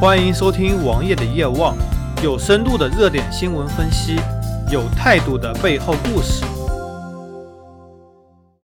欢迎收听王爷的夜望，有深度的热点新闻分析，有态度的背后故事。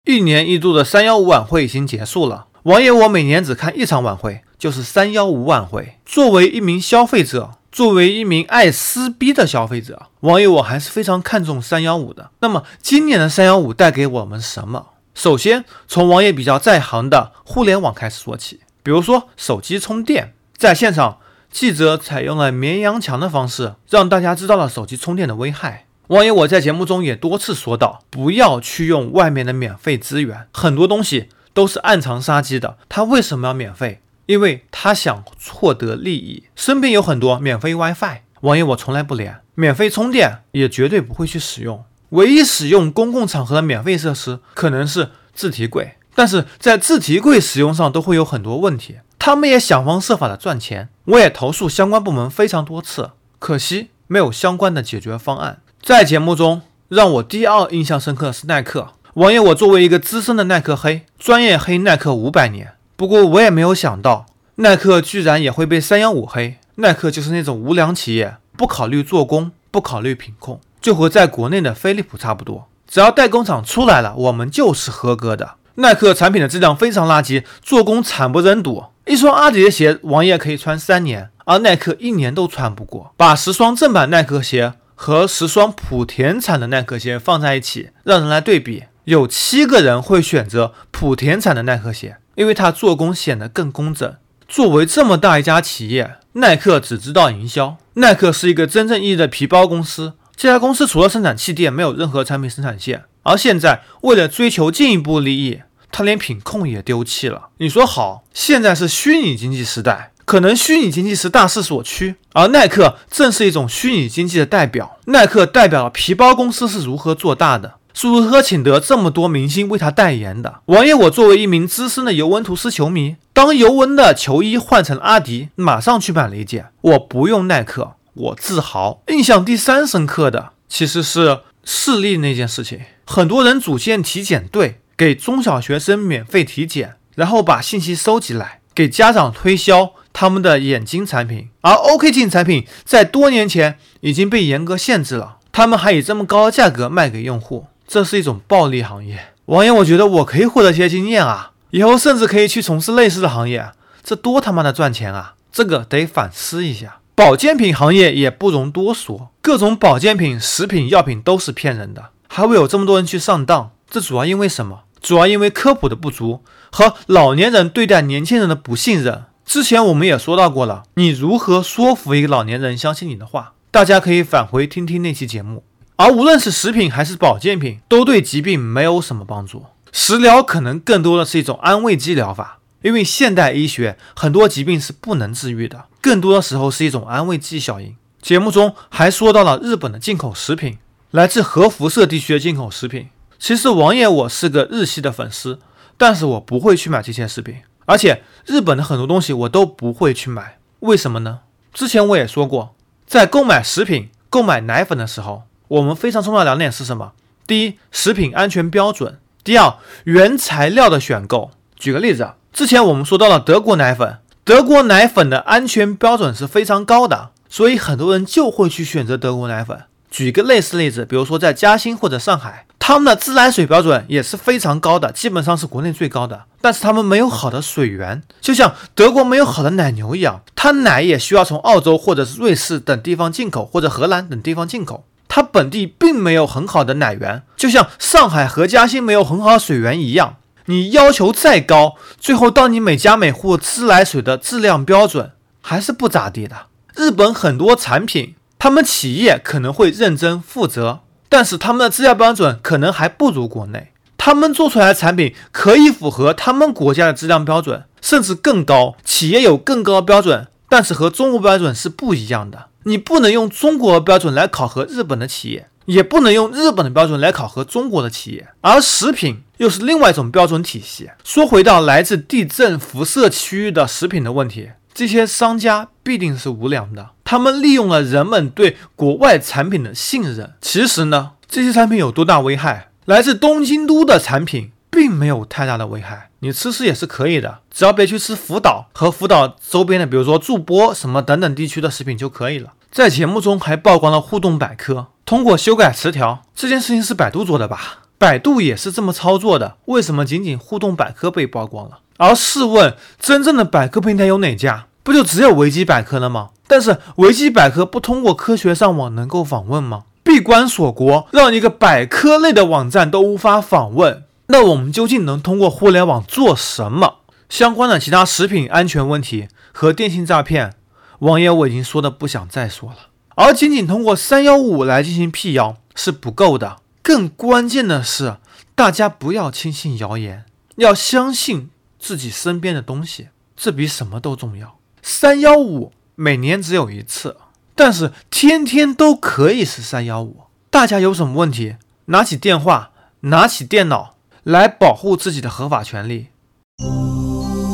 一年一度的三幺五晚会已经结束了，王爷我每年只看一场晚会，就是三幺五晚会。作为一名消费者，作为一名爱撕逼的消费者，王爷我还是非常看重三幺五的。那么今年的三幺五带给我们什么？首先从王爷比较在行的互联网开始说起，比如说手机充电。在现场，记者采用了绵羊墙的方式，让大家知道了手机充电的危害。王爷我在节目中也多次说到，不要去用外面的免费资源，很多东西都是暗藏杀机的。他为什么要免费？因为他想获得利益。身边有很多免费 WiFi，王爷我从来不连，免费充电也绝对不会去使用。唯一使用公共场合的免费设施，可能是自提柜，但是在自提柜使用上都会有很多问题。他们也想方设法的赚钱，我也投诉相关部门非常多次，可惜没有相关的解决方案。在节目中，让我第二印象深刻是耐克。王爷，我作为一个资深的耐克黑，专业黑耐克五百年，不过我也没有想到，耐克居然也会被三幺五黑。耐克就是那种无良企业，不考虑做工，不考虑品控，就和在国内的飞利浦差不多，只要代工厂出来了，我们就是合格的。耐克产品的质量非常垃圾，做工惨不忍睹。一双阿迪的鞋，王爷可以穿三年，而耐克一年都穿不过。把十双正版耐克鞋和十双莆田产的耐克鞋放在一起，让人来对比，有七个人会选择莆田产的耐克鞋，因为它做工显得更工整。作为这么大一家企业，耐克只知道营销。耐克是一个真正意义的皮包公司，这家公司除了生产气垫，没有任何产品生产线。而现在，为了追求进一步利益。他连品控也丢弃了。你说好，现在是虚拟经济时代，可能虚拟经济是大势所趋，而耐克正是一种虚拟经济的代表。耐克代表了皮包公司是如何做大的，是如何请得这么多明星为他代言的。王爷，我作为一名资深的尤文图斯球迷，当尤文的球衣换成阿迪，马上去买了一件。我不用耐克，我自豪。印象第三深刻的其实是视力那件事情，很多人组建体检队。给中小学生免费体检，然后把信息收集来给家长推销他们的眼睛产品，而 OK 镜产品在多年前已经被严格限制了，他们还以这么高的价格卖给用户，这是一种暴利行业。王爷，我觉得我可以获得些经验啊，以后甚至可以去从事类似的行业，这多他妈的赚钱啊！这个得反思一下。保健品行业也不容多说，各种保健品、食品药品都是骗人的，还会有这么多人去上当，这主要因为什么？主要因为科普的不足和老年人对待年轻人的不信任。之前我们也说到过了，你如何说服一个老年人相信你的话？大家可以返回听听那期节目。而无论是食品还是保健品，都对疾病没有什么帮助。食疗可能更多的是一种安慰剂疗法，因为现代医学很多疾病是不能治愈的，更多的时候是一种安慰剂效应。节目中还说到了日本的进口食品，来自核辐射地区的进口食品。其实王爷我是个日系的粉丝，但是我不会去买这些食品，而且日本的很多东西我都不会去买。为什么呢？之前我也说过，在购买食品、购买奶粉的时候，我们非常重要的两点是什么？第一，食品安全标准；第二，原材料的选购。举个例子，之前我们说到了德国奶粉，德国奶粉的安全标准是非常高的，所以很多人就会去选择德国奶粉。举个类似例子，比如说在嘉兴或者上海。他们的自来水标准也是非常高的，基本上是国内最高的。但是他们没有好的水源，就像德国没有好的奶牛一样，它奶也需要从澳洲或者是瑞士等地方进口，或者荷兰等地方进口。它本地并没有很好的奶源，就像上海和嘉兴没有很好的水源一样。你要求再高，最后到你每家每户自来水的质量标准还是不咋地的。日本很多产品，他们企业可能会认真负责。但是他们的质量标准可能还不如国内，他们做出来的产品可以符合他们国家的质量标准，甚至更高。企业有更高的标准，但是和中国标准是不一样的。你不能用中国标准来考核日本的企业，也不能用日本的标准来考核中国的企业。而食品又是另外一种标准体系。说回到来自地震辐射区域的食品的问题。这些商家必定是无良的，他们利用了人们对国外产品的信任。其实呢，这些产品有多大危害？来自东京都的产品并没有太大的危害，你吃吃也是可以的，只要别去吃福岛和福岛周边的，比如说筑波什么等等地区的食品就可以了。在节目中还曝光了互动百科，通过修改词条这件事情是百度做的吧？百度也是这么操作的，为什么仅仅互动百科被曝光了？而试问，真正的百科平台有哪家？不就只有维基百科了吗？但是维基百科不通过科学上网能够访问吗？闭关锁国，让一个百科类的网站都无法访问，那我们究竟能通过互联网做什么？相关的其他食品安全问题和电信诈骗，网页我已经说的不想再说了。而仅仅通过三幺五来进行辟谣是不够的。更关键的是，大家不要轻信谣言，要相信自己身边的东西，这比什么都重要。三幺五每年只有一次，但是天天都可以是三幺五。大家有什么问题，拿起电话，拿起电脑来保护自己的合法权利。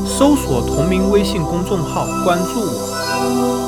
搜索同名微信公众号，关注我。